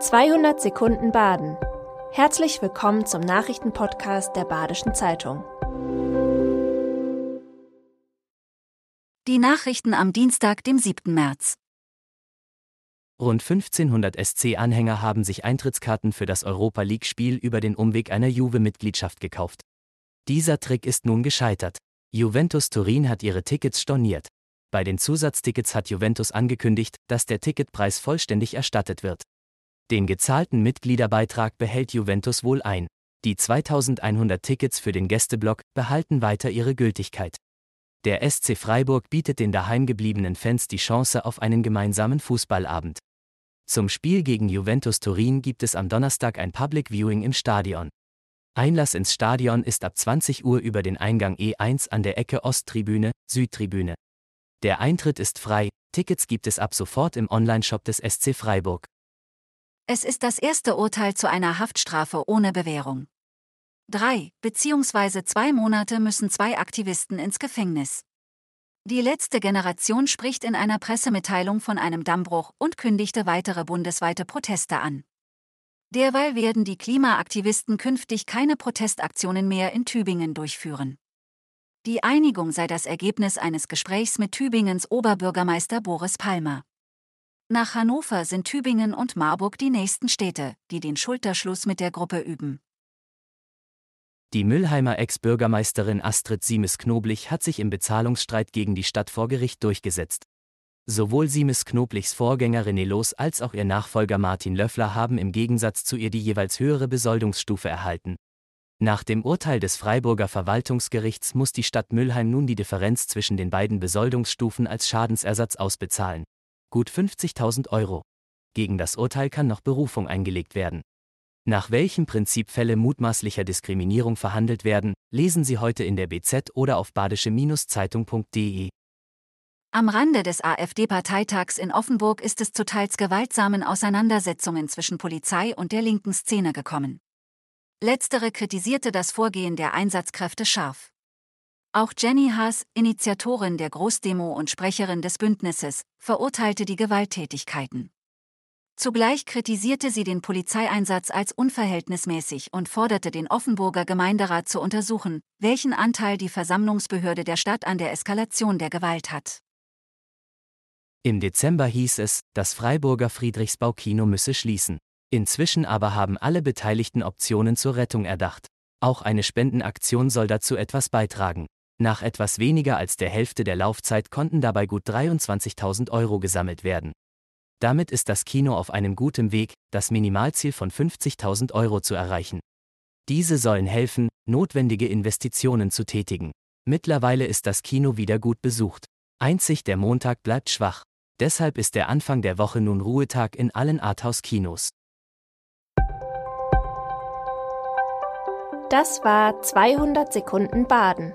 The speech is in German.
200 Sekunden Baden. Herzlich willkommen zum Nachrichtenpodcast der Badischen Zeitung. Die Nachrichten am Dienstag, dem 7. März. Rund 1500 SC-Anhänger haben sich Eintrittskarten für das Europa League-Spiel über den Umweg einer Juve-Mitgliedschaft gekauft. Dieser Trick ist nun gescheitert. Juventus Turin hat ihre Tickets storniert. Bei den Zusatztickets hat Juventus angekündigt, dass der Ticketpreis vollständig erstattet wird. Den gezahlten Mitgliederbeitrag behält Juventus wohl ein. Die 2100 Tickets für den Gästeblock behalten weiter ihre Gültigkeit. Der SC Freiburg bietet den daheimgebliebenen Fans die Chance auf einen gemeinsamen Fußballabend. Zum Spiel gegen Juventus Turin gibt es am Donnerstag ein Public Viewing im Stadion. Einlass ins Stadion ist ab 20 Uhr über den Eingang E1 an der Ecke Osttribüne, Südtribüne. Der Eintritt ist frei, Tickets gibt es ab sofort im Onlineshop des SC Freiburg. Es ist das erste Urteil zu einer Haftstrafe ohne Bewährung. Drei bzw. zwei Monate müssen zwei Aktivisten ins Gefängnis. Die letzte Generation spricht in einer Pressemitteilung von einem Dammbruch und kündigte weitere bundesweite Proteste an. Derweil werden die Klimaaktivisten künftig keine Protestaktionen mehr in Tübingen durchführen. Die Einigung sei das Ergebnis eines Gesprächs mit Tübingens Oberbürgermeister Boris Palmer. Nach Hannover sind Tübingen und Marburg die nächsten Städte, die den Schulterschluss mit der Gruppe üben. Die Müllheimer Ex-Bürgermeisterin Astrid Siemes-Knoblich hat sich im Bezahlungsstreit gegen die Stadt vor Gericht durchgesetzt. Sowohl Siemes-Knoblichs Vorgänger René Loos als auch ihr Nachfolger Martin Löffler haben im Gegensatz zu ihr die jeweils höhere Besoldungsstufe erhalten. Nach dem Urteil des Freiburger Verwaltungsgerichts muss die Stadt Müllheim nun die Differenz zwischen den beiden Besoldungsstufen als Schadensersatz ausbezahlen gut 50.000 Euro. Gegen das Urteil kann noch Berufung eingelegt werden. Nach welchem Prinzip Fälle mutmaßlicher Diskriminierung verhandelt werden, lesen Sie heute in der BZ oder auf badische-zeitung.de. Am Rande des AfD-Parteitags in Offenburg ist es zu teils gewaltsamen Auseinandersetzungen zwischen Polizei und der linken Szene gekommen. Letztere kritisierte das Vorgehen der Einsatzkräfte scharf. Auch Jenny Haas, Initiatorin der Großdemo und Sprecherin des Bündnisses, verurteilte die Gewalttätigkeiten. Zugleich kritisierte sie den Polizeieinsatz als unverhältnismäßig und forderte den Offenburger Gemeinderat zu untersuchen, welchen Anteil die Versammlungsbehörde der Stadt an der Eskalation der Gewalt hat. Im Dezember hieß es, das Freiburger Friedrichsbau-Kino müsse schließen. Inzwischen aber haben alle Beteiligten Optionen zur Rettung erdacht. Auch eine Spendenaktion soll dazu etwas beitragen. Nach etwas weniger als der Hälfte der Laufzeit konnten dabei gut 23.000 Euro gesammelt werden. Damit ist das Kino auf einem guten Weg, das Minimalziel von 50.000 Euro zu erreichen. Diese sollen helfen, notwendige Investitionen zu tätigen. Mittlerweile ist das Kino wieder gut besucht. Einzig der Montag bleibt schwach. Deshalb ist der Anfang der Woche nun Ruhetag in allen Arthouse-Kinos. Das war 200 Sekunden Baden.